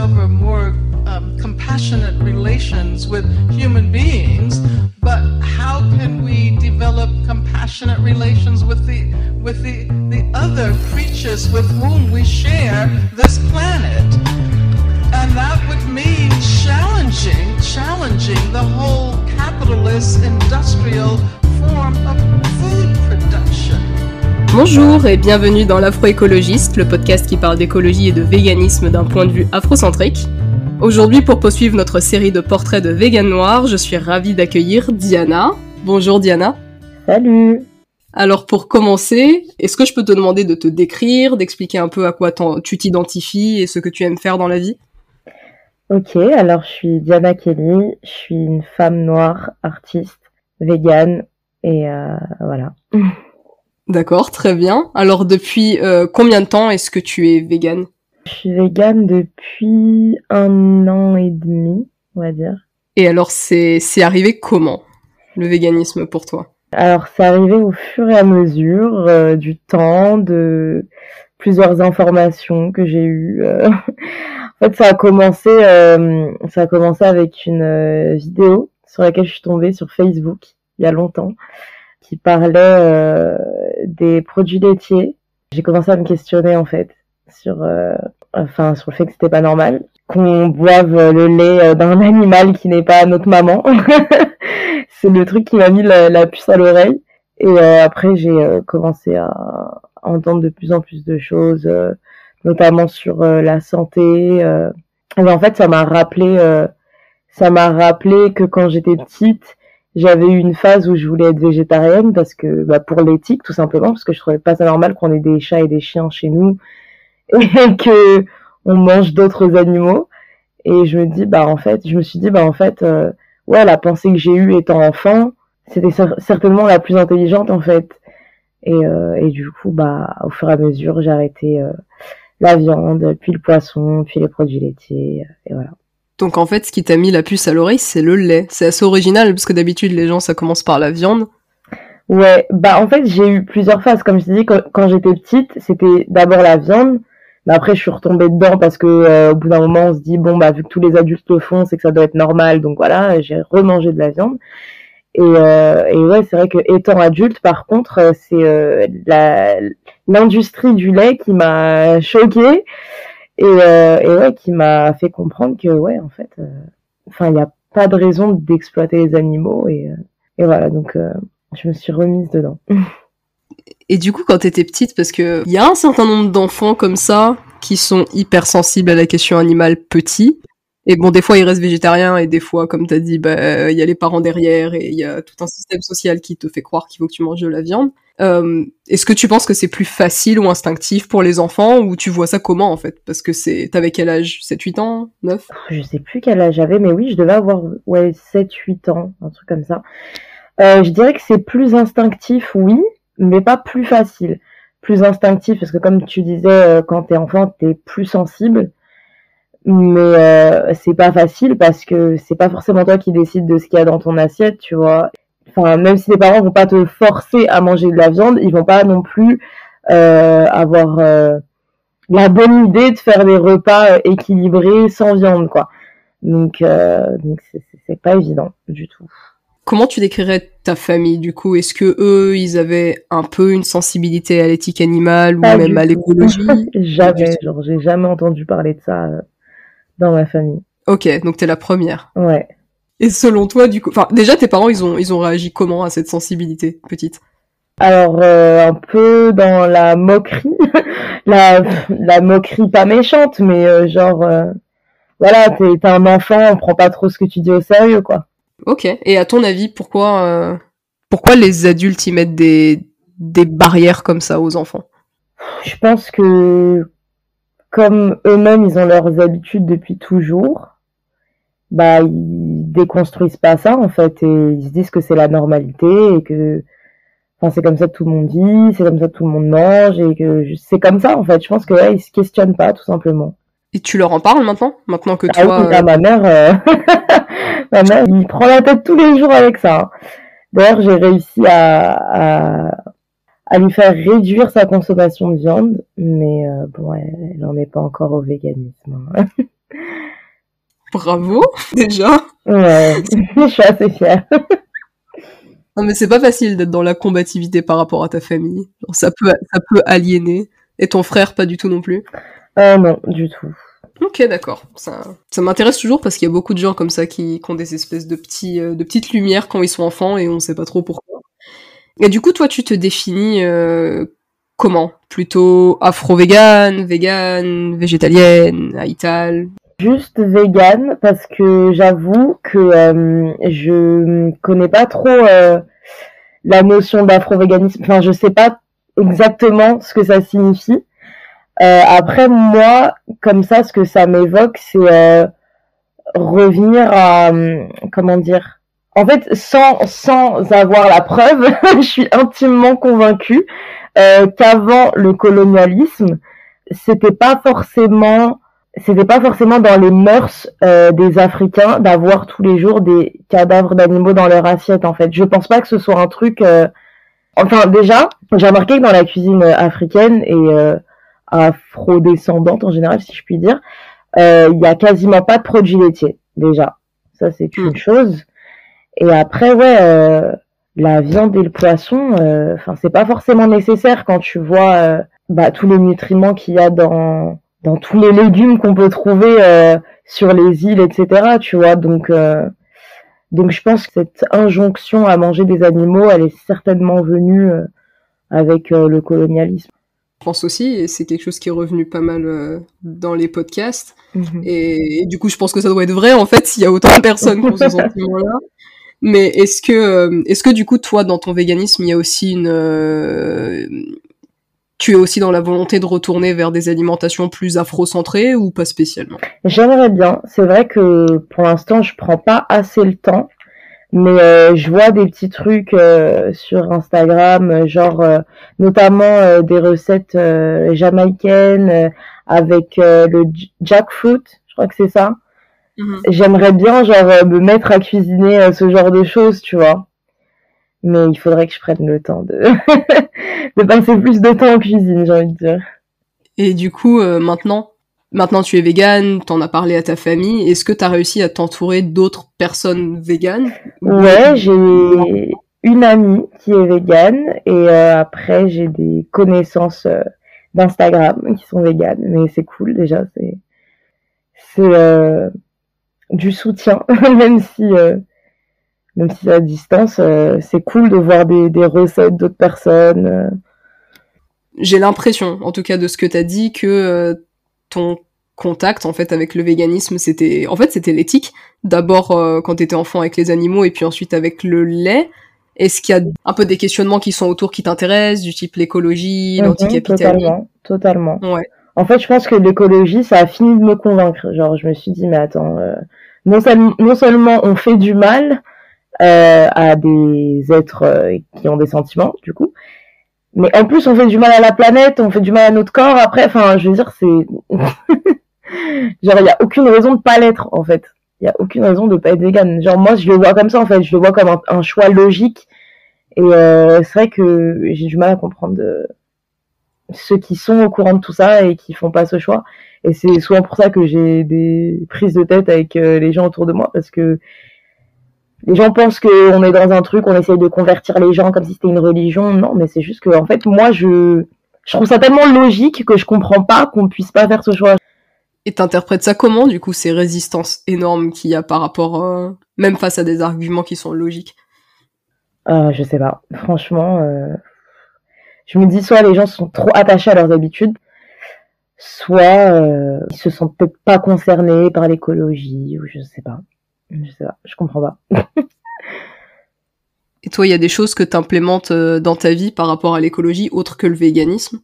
discover more um, compassionate relations with human beings, but how can we develop compassionate relations with the with the, the other creatures with whom we share this planet? And that would mean challenging, challenging the whole capitalist industrial form of food production. Bonjour et bienvenue dans l'Afroécologiste, le podcast qui parle d'écologie et de véganisme d'un point de vue afrocentrique. Aujourd'hui, pour poursuivre notre série de portraits de véganes noirs, je suis ravie d'accueillir Diana. Bonjour Diana. Salut. Alors pour commencer, est-ce que je peux te demander de te décrire, d'expliquer un peu à quoi tu t'identifies et ce que tu aimes faire dans la vie? Ok, alors je suis Diana Kelly, je suis une femme noire, artiste, végane, et euh, voilà. D'accord, très bien. Alors depuis euh, combien de temps est-ce que tu es végane? Je suis végane depuis un an et demi, on va dire. Et alors c'est c'est arrivé comment le véganisme pour toi? Alors c'est arrivé au fur et à mesure euh, du temps, de plusieurs informations que j'ai eues. Euh. en fait, ça a commencé, ça a commencé avec une vidéo sur laquelle je suis tombée sur Facebook il y a longtemps qui parlait euh, des produits laitiers. J'ai commencé à me questionner en fait sur, euh, enfin sur le fait que c'était pas normal qu'on boive le lait euh, d'un animal qui n'est pas notre maman. c'est le truc qui m'a mis la, puce à l'oreille. Et après j'ai commencé à entendre de plus en plus de choses, notamment sur la santé. Et en fait, ça m'a rappelé, ça m'a rappelé que quand j'étais petite, j'avais eu une phase où je voulais être végétarienne parce que bah, pour l'éthique tout simplement parce que je trouvais pas ça normal qu'on ait des chats et des chiens chez nous et que on mange d'autres animaux. Et je me dis bah en fait je me suis dit bah en fait euh, ouais la pensée que j'ai eue étant enfant c'était certainement la plus intelligente en fait. Et, euh, et du coup bah au fur et à mesure j'ai arrêté euh, la viande puis le poisson puis les produits laitiers et voilà donc en fait, ce qui t'a mis la puce à l'oreille, c'est le lait. C'est assez original parce que d'habitude les gens ça commence par la viande. Ouais, bah en fait j'ai eu plusieurs phases. Comme je te dis, quand, j'étais petite, c'était d'abord la viande. Mais après je suis retombée dedans parce que euh, au bout d'un moment on se dit bon bah vu que tous les adultes le font, c'est que ça doit être normal. Donc voilà, j'ai remangé de la viande. Et, euh, ouais, c'est vrai que étant adulte, par contre, euh, c'est l'industrie du lait qui m'a choquée et, euh, ouais, qui m'a fait comprendre que ouais, en fait, euh, enfin, il n'y a pas de raison d'exploiter les animaux et, euh, et voilà, donc je me suis remise dedans. Et du coup, quand t'étais petite, parce que il y a un certain nombre d'enfants comme ça qui sont hyper sensibles à la question animale petit. Et bon, des fois, ils restent végétariens et des fois, comme t'as dit, bah, il y a les parents derrière et il y a tout un système social qui te fait croire qu'il faut que tu manges de la viande. Euh, Est-ce que tu penses que c'est plus facile ou instinctif pour les enfants ou tu vois ça comment en fait? Parce que c'est t'avais quel âge? 7 8 ans? 9 Je sais plus quel âge j'avais mais oui, je devais avoir ouais 7 8 ans, un truc comme ça. Euh, je dirais que c'est plus instinctif oui, mais pas plus facile. Plus instinctif parce que comme tu disais euh, quand t'es enfant, t'es plus sensible. Mais euh, c'est pas facile parce que c'est pas forcément toi qui décides de ce qu'il y a dans ton assiette, tu vois. Enfin même si les parents vont pas te forcer à manger de la viande, ils vont pas non plus euh, avoir euh, la bonne idée de faire des repas euh, équilibrés sans viande quoi. Donc donc c'est pas évident du tout. Comment tu décrirais ta famille du coup? Est-ce que eux, ils avaient un peu une sensibilité à l'éthique animale ou même à l'écologie? Jamais, genre j'ai jamais entendu parler de ça dans ma famille. Ok, donc t'es la première. Ouais. Et selon toi, du coup, enfin, déjà, tes parents, ils ont, ils ont réagi comment à cette sensibilité petite? Alors, euh, un peu dans la moquerie, la, la moquerie pas méchante, mais euh, genre, euh, voilà, t'es un enfant, on prend pas trop ce que tu dis au sérieux, quoi. Ok. Et à ton avis, pourquoi, pourquoi les adultes y mettent des, des barrières comme ça aux enfants? Je pense que, comme eux-mêmes, ils ont leurs habitudes depuis toujours bah ils déconstruisent pas ça en fait et ils se disent que c'est la normalité et que enfin c'est comme ça que tout le monde dit, c'est comme ça que tout le monde mange et que c'est comme ça en fait. Je pense que là ils se questionnent pas tout simplement. Et tu leur en parles maintenant, maintenant que ah toi. Oui, euh, ma mère, euh, ma mère, il prend la tête tous les jours avec ça. D'ailleurs, j'ai réussi à, à, à, lui faire réduire sa consommation de viande, mais euh, bon, elle n'en est pas encore au véganisme. Hein. Bravo, déjà. Ouais, je suis assez fière. Non, mais c'est pas facile d'être dans la combativité par rapport à ta famille. Ça peut, ça peut aliéner. Et ton frère, pas du tout non plus. Euh, non, du tout. Ok, d'accord. Ça, ça m'intéresse toujours parce qu'il y a beaucoup de gens comme ça qui, qui ont des espèces de petits, euh, de petites lumières quand ils sont enfants et on sait pas trop pourquoi. Et du coup, toi, tu te définis euh, comment? Plutôt afro-vegan, vegan, végétalienne, aïtal Juste vegan parce que j'avoue que euh, je connais pas trop euh, la notion d'afro-véganisme. Enfin, je sais pas exactement ce que ça signifie. Euh, après, moi, comme ça, ce que ça m'évoque, c'est euh, revenir à, hum, comment dire, en fait, sans, sans avoir la preuve, je suis intimement convaincue euh, qu'avant le colonialisme, c'était pas forcément c'était pas forcément dans les mœurs euh, des Africains d'avoir tous les jours des cadavres d'animaux dans leur assiette en fait. Je pense pas que ce soit un truc euh, enfin déjà, j'ai remarqué que dans la cuisine africaine et euh, afro-descendante en général si je puis dire, il y a quasiment pas de produits laitiers déjà. Ça c'est une Mm. chose. Et après ouais la viande et le poisson enfin c'est pas forcément nécessaire quand tu vois euh, bah, tous les nutriments qu'il y a dans dans tous les légumes qu'on peut trouver euh, sur les îles, etc. Tu vois, donc euh, donc je pense que cette injonction à manger des animaux, elle est certainement venue euh, avec euh, le colonialisme. Je pense aussi, et c'est quelque chose qui est revenu pas mal euh, dans les podcasts. Mhm. Et, et du coup, je pense que ça doit être vrai en fait s'il y a autant de personnes qui ont ce sentiment-là. Mais est-ce que, euh, est-ce que du coup, toi, dans ton véganisme, il y a aussi une, euh, tu es aussi dans la volonté de retourner vers des alimentations plus afro-centrées ou pas spécialement? J'aimerais bien. C'est vrai que pour l'instant, je prends pas assez le temps, mais euh, je vois des petits trucs sur Instagram, genre euh, notamment des recettes jamaïcaines avec le jackfruit, je crois que c'est ça. J'aimerais bien genre euh, me mettre à cuisiner euh, ce genre de choses, tu vois. Mais il faudrait que je prenne le temps de de passer plus de temps en cuisine, j'ai envie de dire. Et du coup, euh, maintenant, maintenant tu es végane, t'en as parlé à ta famille. Est-ce que t'as réussi à t'entourer d'autres personnes véganes Ouais, j'ai une amie qui est végane et euh, après j'ai des connaissances euh, d'Instagram qui sont véganes, mais c'est cool déjà, c'est c'est euh, du soutien, même si euh, même si à distance, euh, c'est cool de voir des, des recettes d'autres personnes. euh. J'ai l'impression, en tout cas de ce que t'as dit, que euh, ton contact en fait avec le véganisme, c'était, en fait, c'était l'éthique. D'abord euh, quand t'étais enfant avec les animaux et puis ensuite avec le lait. Est-ce qu'il y a un peu des questionnements qui sont autour qui t'intéressent, du type l'écologie, Mhm, l'anticapitalisme? totalement, totalement. Ouais. En fait, je pense que l'écologie, ça a fini de me convaincre. Genre, je me suis dit, mais attends, euh, non, seul- non seulement on fait du mal euh, à des êtres euh, qui ont des sentiments, du coup, mais en plus, on fait du mal à la planète, on fait du mal à notre corps. Après, enfin, je veux dire, c'est genre, il y a aucune raison de pas l'être, en fait. Il y a aucune raison de pas être vegan. Genre, moi, je le vois comme ça, en fait. Je le vois comme un, choix logique. Et c'est vrai que j'ai du mal à comprendre. Ceux qui sont au courant de tout ça et qui font pas ce choix. Et c'est souvent pour ça que j'ai des prises de tête avec euh, les gens autour de moi parce que les gens pensent qu'on est dans un truc, on essaye de convertir les gens comme si c'était une religion. Non, mais c'est juste que en fait, moi, je je trouve ça tellement logique que je comprends pas qu'on puisse pas faire ce choix. Et t'interprètes ça comment, du coup, ces résistances énormes qu'il y a par rapport, euh, même face à des arguments qui sont logiques? Euh, je sais pas. Franchement, euh, je me dis soit les gens sont trop attachés à leurs habitudes, soit euh, ils se sentent peut-être pas concernés par l'écologie ou je sais pas. Je sais pas. Je comprends pas. Et toi, il y a des choses que t'implémentes euh, dans ta vie par rapport à l'écologie, autre que le véganisme?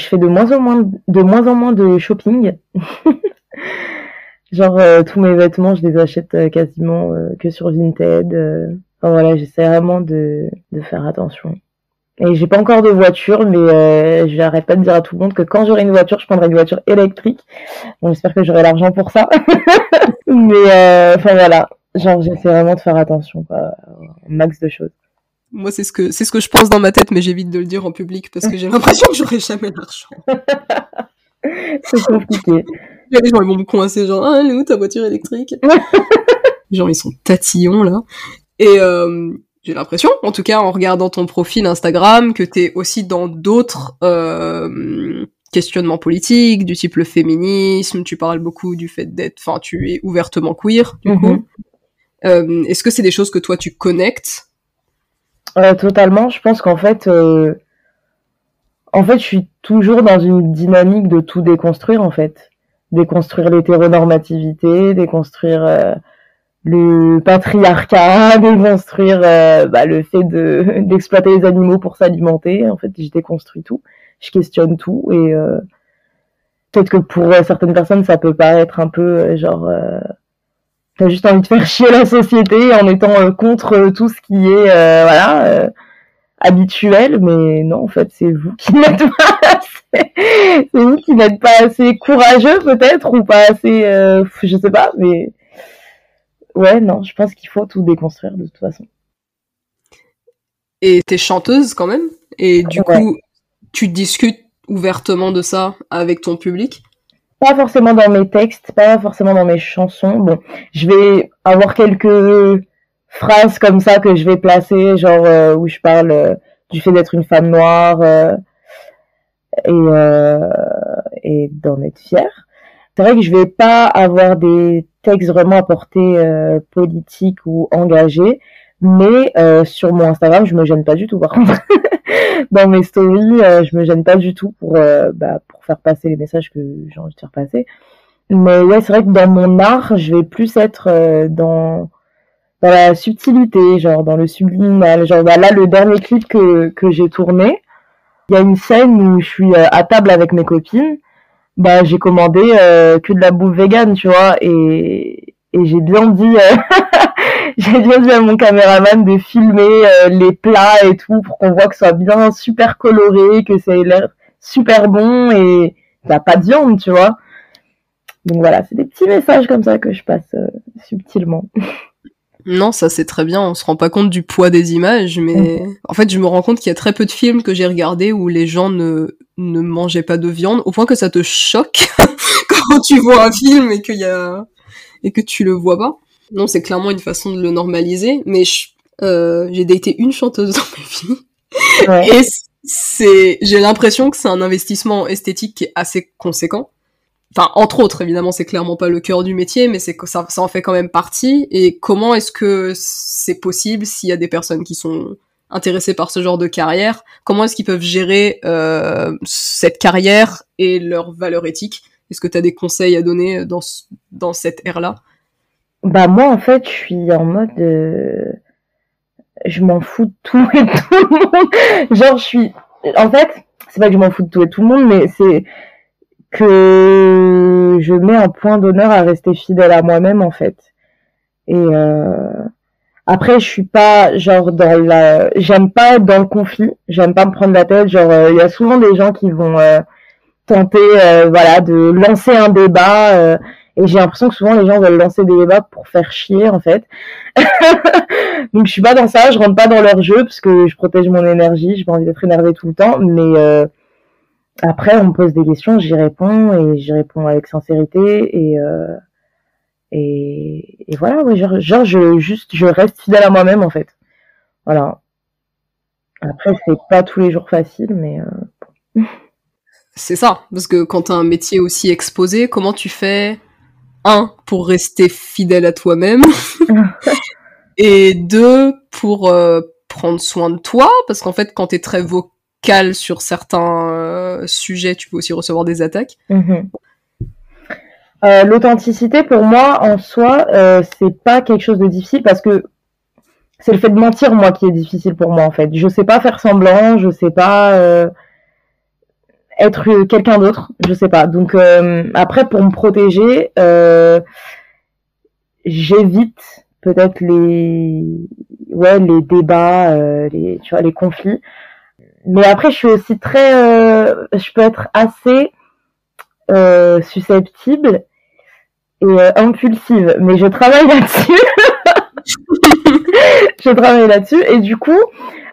Je fais de moins en moins de moins en moins de shopping. Genre euh, tous mes vêtements, je les achète euh, quasiment euh, que sur Vinted. Enfin voilà, j'essaie vraiment de, de faire attention. Et j'ai pas encore de voiture, mais euh, je n'arrête pas de dire à tout le monde que quand j'aurai une voiture, je prendrai une voiture électrique. Bon, j'espère que j'aurai l'argent pour ça. mais euh, enfin voilà, genre j'essaie vraiment de faire attention, quoi, un max de choses. Moi, c'est ce que c'est ce que je pense dans ma tête, mais j'évite de le dire en public parce que j'ai l'impression que j'aurai jamais l'argent. C'est compliqué. les gens ils vont me coincer genre ah elle est où ta voiture électrique? Genre ils sont tatillons là. Et euh, j'ai l'impression, en tout cas en regardant ton profil Instagram, que t'es aussi dans d'autres euh, questionnements politiques, du type le féminisme, tu parles beaucoup du fait d'être, enfin tu es ouvertement queer du coup. Mhm. Euh, Est-ce que c'est des choses que toi tu connectes? Euh, totalement. Je pense qu'en fait, en fait, je suis toujours dans une dynamique de tout déconstruire, en fait. Déconstruire l'hétéronormativité, déconstruire le patriarcat, déconstruire euh, bah, le fait de d'exploiter les animaux pour s'alimenter. En fait, je déconstruis tout, je questionne tout et euh, peut-être que pour euh, certaines personnes, ça peut paraître un peu euh, genre euh, t'as juste envie de faire chier la société en étant contre tout ce qui est voilà habituel, mais non, en fait, c'est vous qui n'êtes pas assez, c'est vous qui n'êtes pas assez courageux peut-être ou pas assez, je sais pas, mais ouais, non, je pense qu'il faut tout déconstruire de toute façon. Et t'es chanteuse quand même Et du Ouais. coup, tu discutes ouvertement de ça avec ton public? Pas forcément dans mes textes, pas forcément dans mes chansons. Bon, je vais avoir quelques phrases comme ça que je vais placer, genre euh, où je parle euh, du fait d'être une femme noire euh, et, et d'en être fière. C'est vrai que je vais pas avoir des textes vraiment à portée euh, politique ou engagés, mais euh, sur mon Instagram, je me gêne pas du tout. Par contre, dans mes stories, euh, je me gêne pas du tout pour euh, bah, pour faire passer les messages que j'ai envie de faire passer. Mais ouais, c'est vrai que dans mon art, je vais plus être euh, dans dans la subtilité, genre dans le subliminal. Genre bah, là, le dernier clip que que j'ai tourné, il y a une scène où je suis euh, à table avec mes copines. Bah, j'ai commandé euh, que de la bouffe végane, tu vois, et et j'ai bien dit euh, j'ai bien dit à mon caméraman de filmer euh, les plats et tout pour qu'on voit que ce soit bien super coloré, que ça ait l'air super bon et t'as pas de viande, tu vois. Donc voilà, c'est des petits messages comme ça que je passe euh, subtilement. Non, ça c'est très bien, on se rend pas compte du poids des images, mais en fait je me rends compte qu'il y a très peu de films que j'ai regardés où les gens ne, ne mangeaient pas de viande, au point que ça te choque quand tu vois un film et qu'il y a et que tu le vois pas. Non, c'est clairement une façon de le normaliser, mais je- euh, j'ai daté une chanteuse dans ma vie Ouais. et c'est j'ai l'impression que c'est un investissement esthétique qui est assez conséquent. Enfin, entre autres, évidemment, c'est clairement pas le cœur du métier, mais c'est ça, ça en fait quand même partie. Et comment est-ce que c'est possible s'il y a des personnes qui sont intéressées par ce genre de carrière? Comment est-ce qu'ils peuvent gérer euh, cette carrière et leurs valeurs éthiques Est-ce que tu as des conseils à donner dans, dans cette ère-là? Bah moi en fait je suis en mode euh, je m'en fous de tout et tout le monde. Genre je suis en fait c'est pas que je m'en fous de tout et tout le monde mais c'est que je mets un point d'honneur à rester fidèle à moi-même en fait. Et euh, après je suis pas genre dans la j'aime pas dans le conflit, j'aime pas me prendre la tête, genre euh, il y a souvent des gens qui vont euh, tenter voilà de lancer un débat et j'ai l'impression que souvent les gens veulent lancer des débats pour faire chier en fait. Donc je suis pas dans ça, je rentre pas dans leur jeu parce que je protège mon énergie, j'ai pas envie d'être énervée tout le temps, mais après on me pose des questions, j'y réponds et j'y réponds avec sincérité et euh, et, et voilà, ouais, genre, genre je juste je reste fidèle à moi-même en fait. Voilà. Après c'est pas tous les jours facile, mais euh, C'est ça, parce que quand t'as un métier aussi exposé, comment tu fais un pour rester fidèle à toi-même et deux pour euh, prendre soin de toi, parce qu'en fait quand t'es très vocal sur certains euh, sujets, tu peux aussi recevoir des attaques. Mhm. Euh, L'authenticité, pour moi, en soi, euh, c'est pas quelque chose de difficile parce que c'est le fait de mentir, moi, qui est difficile pour moi, en fait. Je sais pas faire semblant, je sais pas être quelqu'un d'autre, je sais pas. Donc, après, pour me protéger, j'évite peut-être les, débats, les, tu vois, les conflits. Mais après, je suis aussi très, euh, je peux être assez euh, susceptible et euh, impulsive, mais je travaille là-dessus. je travaille là-dessus et du coup,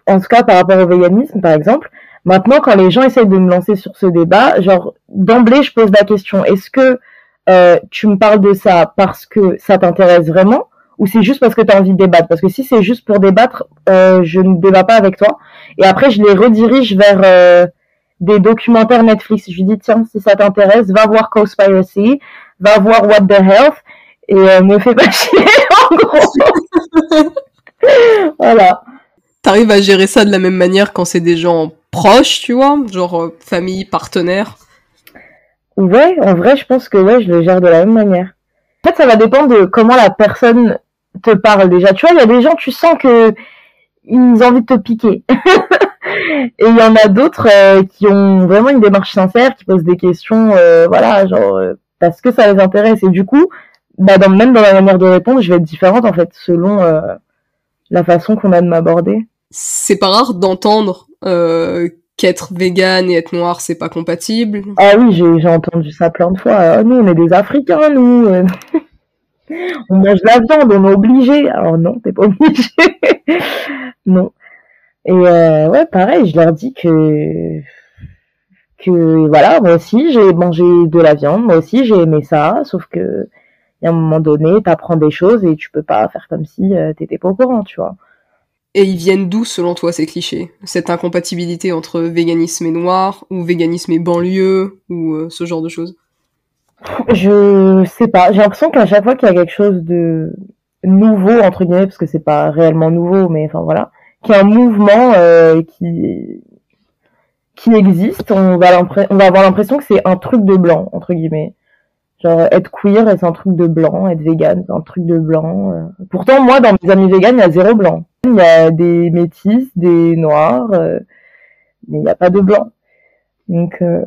en tout cas par rapport au véganisme par exemple, maintenant quand les gens essayent de me lancer sur ce débat, genre d'emblée je pose la question est-ce que euh, tu me parles de ça parce que ça t'intéresse vraiment ou c'est juste parce que tu as envie de débattre? Parce que si c'est juste pour débattre, euh, je ne débat pas avec toi. Et après, je les redirige vers euh, des documentaires Netflix. Je lui dis, tiens, si ça t'intéresse, va voir Conspiracy, va voir What the Health, et euh, me fais pas chier, en gros. voilà. T'arrives à gérer ça de la même manière quand c'est des gens proches, tu vois? Genre famille, partenaire Ouais, en vrai, je pense que ouais, je le gère de la même manière. En fait, ça va dépendre de comment la personne te parle déjà. Tu vois, il y a des gens, tu sens que ils ont envie de te piquer. Et il y en a d'autres euh, qui ont vraiment une démarche sincère, qui posent des questions, euh, voilà, genre euh, parce que ça les intéresse. Et du coup, bah, dans, même dans la manière de répondre, je vais être différente en fait selon la façon qu'on a de m'aborder. C'est pas rare d'entendre qu'être vegan et être noir, c'est pas compatible. Ah oui, j'ai entendu ça plein de fois. Ah, nous, on est des Africains, nous. on mange la viande, on est obligé. Alors non, t'es pas obligé. non. Et euh, ouais, pareil, je leur dis que que voilà, moi aussi j'ai mangé de la viande, moi aussi j'ai aimé ça, sauf que a un moment donné, t'apprends des choses et tu peux pas faire comme si euh, t'étais pas au courant, tu vois. Et ils viennent d'où selon toi ces clichés? Cette incompatibilité entre véganisme et noir, ou véganisme et banlieue, ou euh, ce genre de choses? Je sais pas, j'ai l'impression qu'à chaque fois qu'il y a quelque chose de nouveau, entre guillemets, parce que c'est pas réellement nouveau, mais enfin voilà, qui est un mouvement euh, qui qui existe, on va avoir l'impression que c'est un truc de blanc, entre guillemets. Genre, être queer, c'est un truc de blanc, être vegan, c'est un truc de blanc. Euh. Pourtant, moi, dans mes amis vegan, il y a zéro blanc. Il y a des métis, des noirs, euh, mais il n'y a pas de blanc. Donc, euh,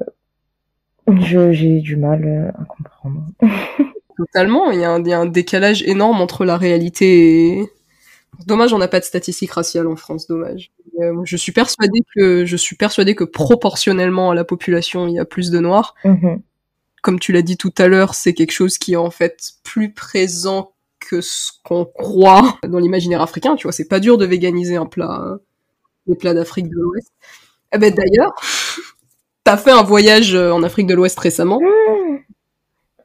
j'ai du mal à comprendre. Totalement, il y, a un, il y, a un décalage énorme entre la réalité et, Dommage, on n'a pas de statistiques raciales en France, dommage. Euh, je suis persuadée que je suis persuadée que proportionnellement à la population, il y a plus de noirs. Mhm. Comme tu l'as dit tout à l'heure, c'est quelque chose qui est en fait plus présent que ce qu'on croit dans l'imaginaire africain. Tu vois, c'est pas dur de véganiser un plat, hein, les plats d'Afrique de l'Ouest. Eh ben d'ailleurs, t'as fait un voyage euh, en Afrique de l'Ouest récemment.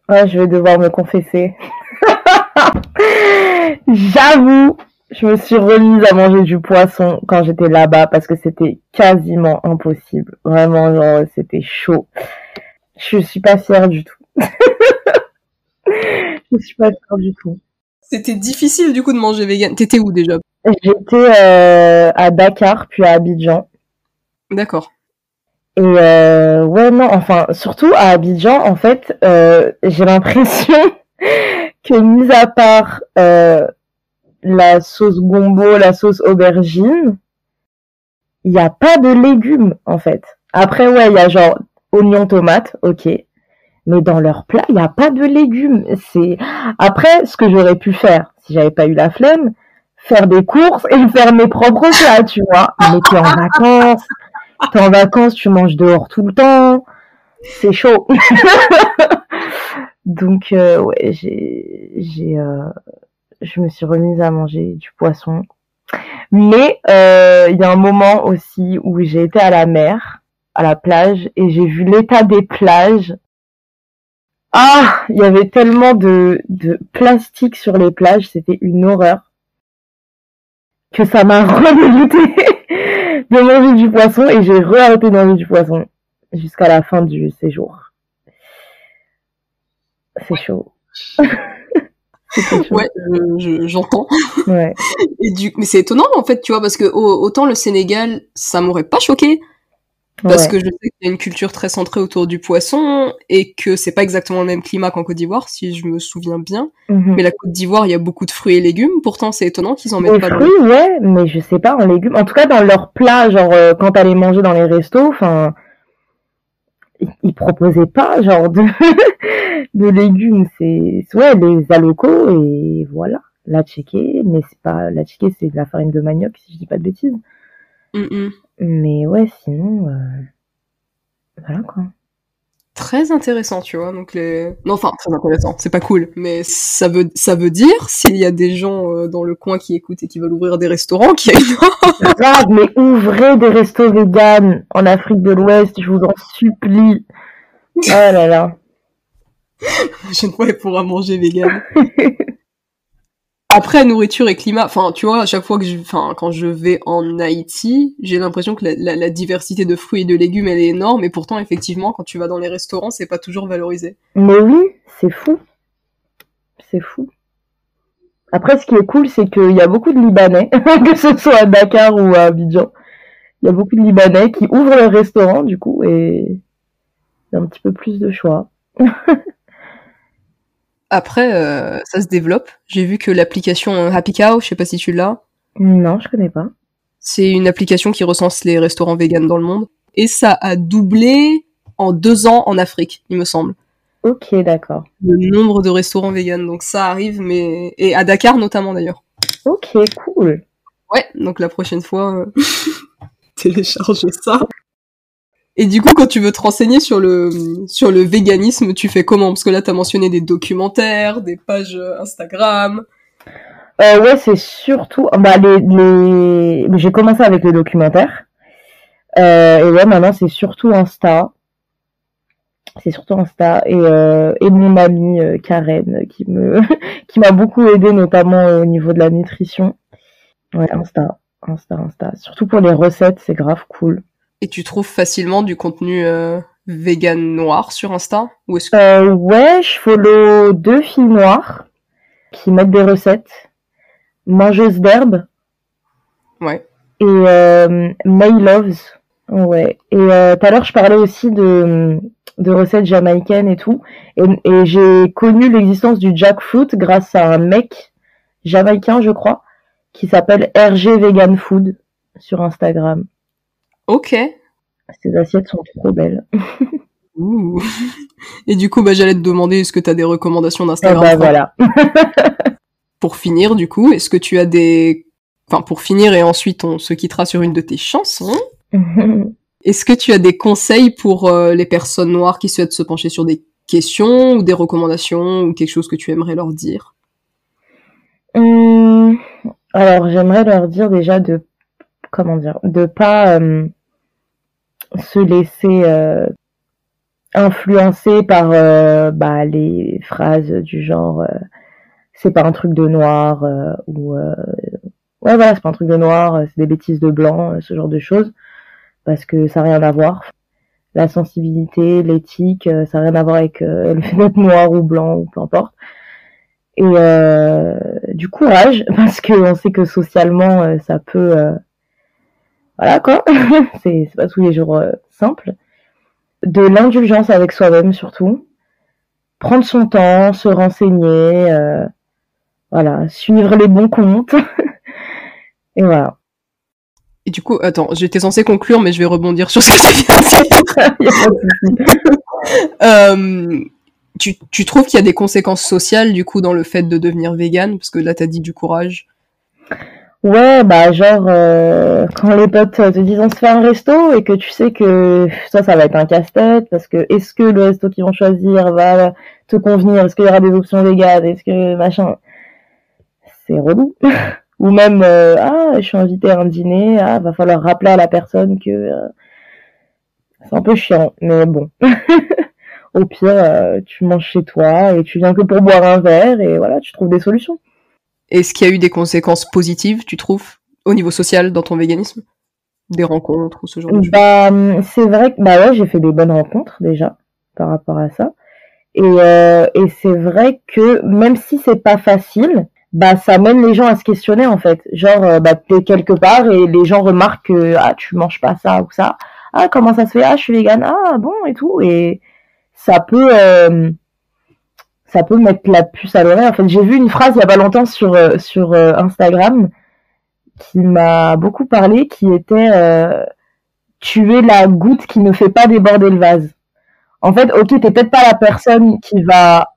Ouais, je vais devoir me confesser. J'avoue, je me suis remise à manger du poisson quand j'étais là-bas parce que c'était quasiment impossible. Vraiment, genre, c'était chaud. Je suis pas fière du tout. je suis pas fière du tout. C'était difficile du coup de manger vegan. T'étais où déjà? J'étais euh, à Dakar puis à Abidjan. D'accord. Et euh, ouais non, enfin surtout à Abidjan en fait, euh, j'ai l'impression que mis à part la sauce gombo, la sauce aubergine, il n'y a pas de légumes en fait. Après ouais, il y a genre oignon tomate, ok. Mais dans leur plat, il n'y a pas de légumes. C'est après ce que j'aurais pu faire si j'avais pas eu la flemme, faire des courses et faire mes propres plats, tu vois. Mais t'es en vacances, t'es en vacances, tu manges dehors tout le temps, c'est chaud. Donc euh, ouais, j'ai j'ai euh, je me suis remise à manger du poisson. Mais euh, il y a un moment aussi où j'ai été à la mer, à la plage, et j'ai vu l'état des plages. Ah, il y avait tellement de, de plastique sur les plages, c'était une horreur. Que ça m'a remédité de manger du poisson et j'ai re-arrêté de manger du poisson jusqu'à la fin du séjour. C'est chaud. ouais, j'entends. ouais. Et du, mais c'est étonnant en fait, tu vois, parce que autant le Sénégal, ça m'aurait pas choqué, parce que je sais qu'il y a une culture très centrée autour du poisson et que c'est pas exactement le même climat qu'en Côte d'Ivoire, si je me souviens bien. Mhm. Mais la Côte d'Ivoire, il y a beaucoup de fruits et légumes. Pourtant, c'est étonnant qu'ils en mettent les pas. fruits, ouais, mais je sais pas en légumes. En tout cas, dans leurs plats, genre euh, quand t'allais manger dans les restos, enfin, ils proposaient pas genre de de légumes, c'est ouais les alocos et voilà la tchéké, mais c'est pas la tchéké, c'est de la farine de manioc si je dis pas de bêtises. Mais ouais, sinon euh... voilà quoi. Très intéressant, tu vois. Donc les non, enfin très intéressant. C'est pas cool, mais ça veut ça veut dire s'il y a des gens euh, dans le coin qui écoutent et qui veulent ouvrir des restaurants, qui a mais ouvrez des restos véganes en Afrique de l'Ouest, je vous en supplie. Oh là là. Prochaine fois, elle pourra manger vegan. Après, nourriture et climat, enfin, tu vois, à chaque fois que je, enfin, quand je vais en Haïti, j'ai l'impression que la, la- la diversité de fruits et de légumes, elle est énorme, et pourtant, effectivement, quand tu vas dans les restaurants, c'est pas toujours valorisé. Mais oui, c'est fou. C'est fou. Après, ce qui est cool, c'est qu'il y a beaucoup de Libanais, que ce soit à Dakar ou à Abidjan. Il y a beaucoup de Libanais qui ouvrent leur restaurant, du coup, et il y a un petit peu plus de choix. Après, euh, ça se développe. J'ai vu que l'application Happy Cow, je sais pas si tu l'as, Non, je connais pas. c'est une application qui recense les restaurants véganes dans le monde. Et ça a doublé en deux ans en Afrique, il me semble. Ok, d'accord. Le nombre de restaurants véganes. Donc ça arrive, mais... Et à Dakar notamment d'ailleurs. Ok, cool. Ouais, donc la prochaine fois, euh, télécharge ça. Et du coup, quand tu veux te renseigner sur le sur le véganisme, tu fais comment? Parce que là, t'as mentionné des documentaires, des pages euh, Instagram. Euh, ouais, c'est surtout. Bah, les, les... J'ai commencé avec le documentaire. Euh, et ouais, maintenant, c'est surtout Insta. C'est surtout Insta. Et, euh, et mon amie Karen qui qui m'a beaucoup aidé, notamment au niveau de la nutrition. Ouais, Insta. Insta, Insta. Surtout pour les recettes, c'est grave cool. Et tu trouves facilement du contenu euh, vegan noir sur Insta Ou est-ce que Euh, ouais, je follow deux filles noires qui mettent des recettes. Mangeuse d'herbe ouais et euh, May Loves. Ouais. Et euh, tout à l'heure, je parlais aussi de, de recettes jamaïcaines et tout. Et, et j'ai connu l'existence du jackfruit grâce à un mec jamaïcain, je crois, qui s'appelle RG Vegan Food sur Instagram. Ok. Ces assiettes sont trop belles. Ouh. Et du coup, bah, j'allais te demander est-ce que t'as des recommandations d'Instagram bah pour- voilà. Pour finir, du coup, est-ce que tu as des... Enfin, pour finir, et ensuite on se quittera sur une de tes chansons. Est-ce que tu as des conseils pour euh, les personnes noires qui souhaitent se pencher sur des questions ou des recommandations ou quelque chose que tu aimerais leur dire? Hum, alors, j'aimerais leur dire déjà de, comment dire, de pas euh, se laisser euh, influencer par euh, bah, les phrases du genre euh, c'est pas un truc de noir ou ouais voilà c'est pas un truc de noir c'est des bêtises de blanc ce genre de choses parce que ça n'a rien à voir. La sensibilité l'éthique ça n'a rien à voir avec euh, le fait d'être noir ou blanc ou peu importe. Et du courage parce que on sait que socialement ça peut euh, voilà quoi. C'est pas tous les jours euh, simple. De l'indulgence avec soi-même surtout. Prendre son temps se renseigner euh, voilà suivre les bons comptes. Et voilà. Et du coup, attends, j'étais censée conclure, mais je vais rebondir sur ce que tu viens de dire. Euh, tu, tu trouves qu'il y a des conséquences sociales, du coup, dans le fait de devenir vegan Parce que là, t'as dit du courage. Ouais, bah genre euh, quand les potes te disent on se fait un resto et que tu sais que ça ça va être un casse-tête parce que est-ce que le resto qu'ils vont choisir va te convenir, est-ce qu'il y aura des options véganes, est-ce que machin? C'est relou. Ou même euh, ah je suis invité à un dîner, ah va falloir rappeler à la personne que euh, c'est un peu chiant, mais bon. Au pire, euh, tu manges chez toi et tu viens que pour boire un verre et voilà, tu trouves des solutions. Est-ce qu'il y a eu des conséquences positives, tu trouves, au niveau social dans ton véganisme? Des rencontres ou ce genre de choses? Bah, hum, c'est vrai que bah ouais, j'ai fait des bonnes rencontres déjà par rapport à ça. Et, euh, et c'est vrai que même si c'est pas facile, bah ça mène les gens à se questionner en fait. Genre euh, bah t'es quelque part et les gens remarquent que ah tu manges pas ça ou ça. Ah comment ça se fait? Ah je suis végane. Ah bon et tout et ça peut euh, ça peut mettre la puce à l'oreille. En fait, j'ai vu une phrase il y a pas longtemps sur euh, sur euh, Instagram qui m'a beaucoup parlé, qui était euh, tu es la goutte qui ne fait pas déborder le vase. En fait, ok, t'es peut-être pas la personne qui va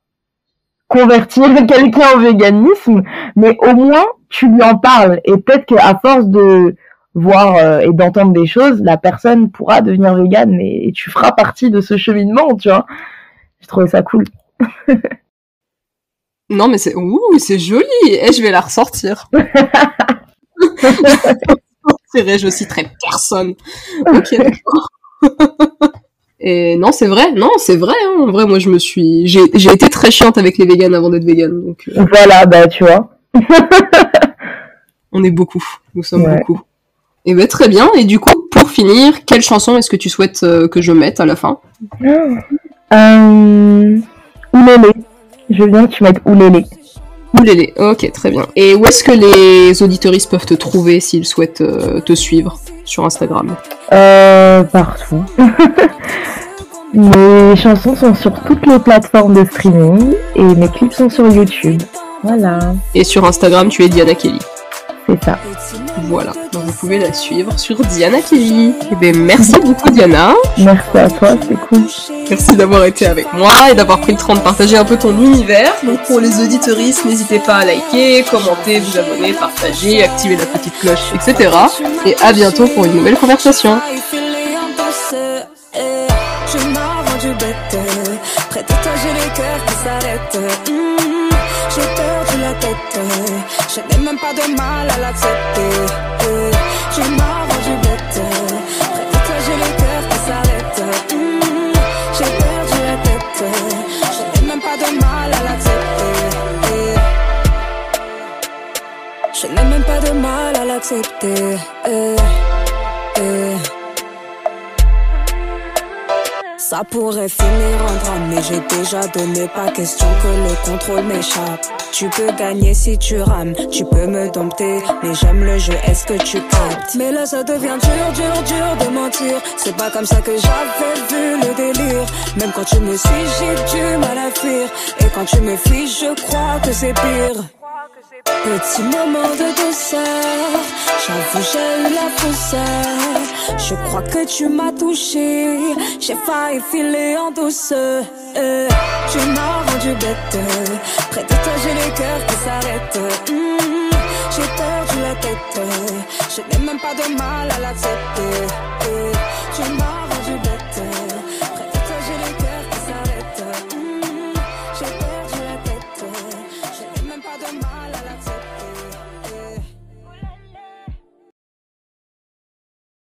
convertir quelqu'un au véganisme, mais au moins tu lui en parles et peut-être qu'à force de voir euh, et d'entendre des choses, la personne pourra devenir végane et, et tu feras partie de ce cheminement, tu vois. J'ai trouvé ça cool. Non, mais c'est ouh, c'est joli. Et je vais la ressortir. Je citerai personne. Ok, d'accord. Et non, c'est vrai, non, c'est vrai. Hein. En vrai, moi, je me suis, j'ai, j'ai été très chiante avec les véganes avant d'être végane. Donc euh, Voilà, bah tu vois. on est beaucoup, nous sommes beaucoup. Et ben très bien. Et du coup, pour finir, quelle chanson est-ce que tu souhaites euh, que je mette à la fin? Euh... Oulélé. Je veux bien que tu mettes Oulélé. Oulélé, ok, très bien. Et où est-ce que les auditoristes peuvent te trouver s'ils souhaitent euh, te suivre sur Instagram? Euh, partout. mes chansons sont sur toutes les plateformes de streaming et mes clips sont sur YouTube. Voilà, Et sur Instagram, tu es Diana Kelly. C'est ça. Voilà, donc vous pouvez la suivre sur Diana Kelly. Et ben merci beaucoup Diana. Merci à toi, c'est cool. Merci d'avoir été avec moi et d'avoir pris le temps de partager un peu ton univers. Donc pour les auditoristes, n'hésitez pas à liker, commenter, vous abonner, partager, activer la petite cloche, etc. Et à bientôt pour une nouvelle conversation. Même pas de mal à l'accepter. Je m'en rendu bête. Près de toi, j'ai le cœur qui s'arrête. Hmm, J'ai perdu la tête. Je n'ai même pas de mal à l'accepter. Je n'ai même pas de mal à l'accepter. Ça pourrait finir en drame, mais j'ai déjà donné pas question que le contrôle m'échappe. Tu peux gagner si tu rames, tu peux me dompter, mais j'aime le jeu, est-ce que tu captes? Mais là ça devient dur, dur, dur de mentir. C'est pas comme ça que j'avais vu le délire. Même quand tu me suis, j'ai du mal à fuir. Et quand tu me fuis, je crois que c'est pire. Petit moment de douceur, j'avoue j'ai eu la pousseur. Je crois que tu m'as touché, j'ai failli filer en douceur. Euh, tu m'as rendu bête, près de toi j'ai le cœur qui s'arrête. Hmm, j'ai perdu la tête, je n'ai même pas de mal à l'accepter. Tu m'as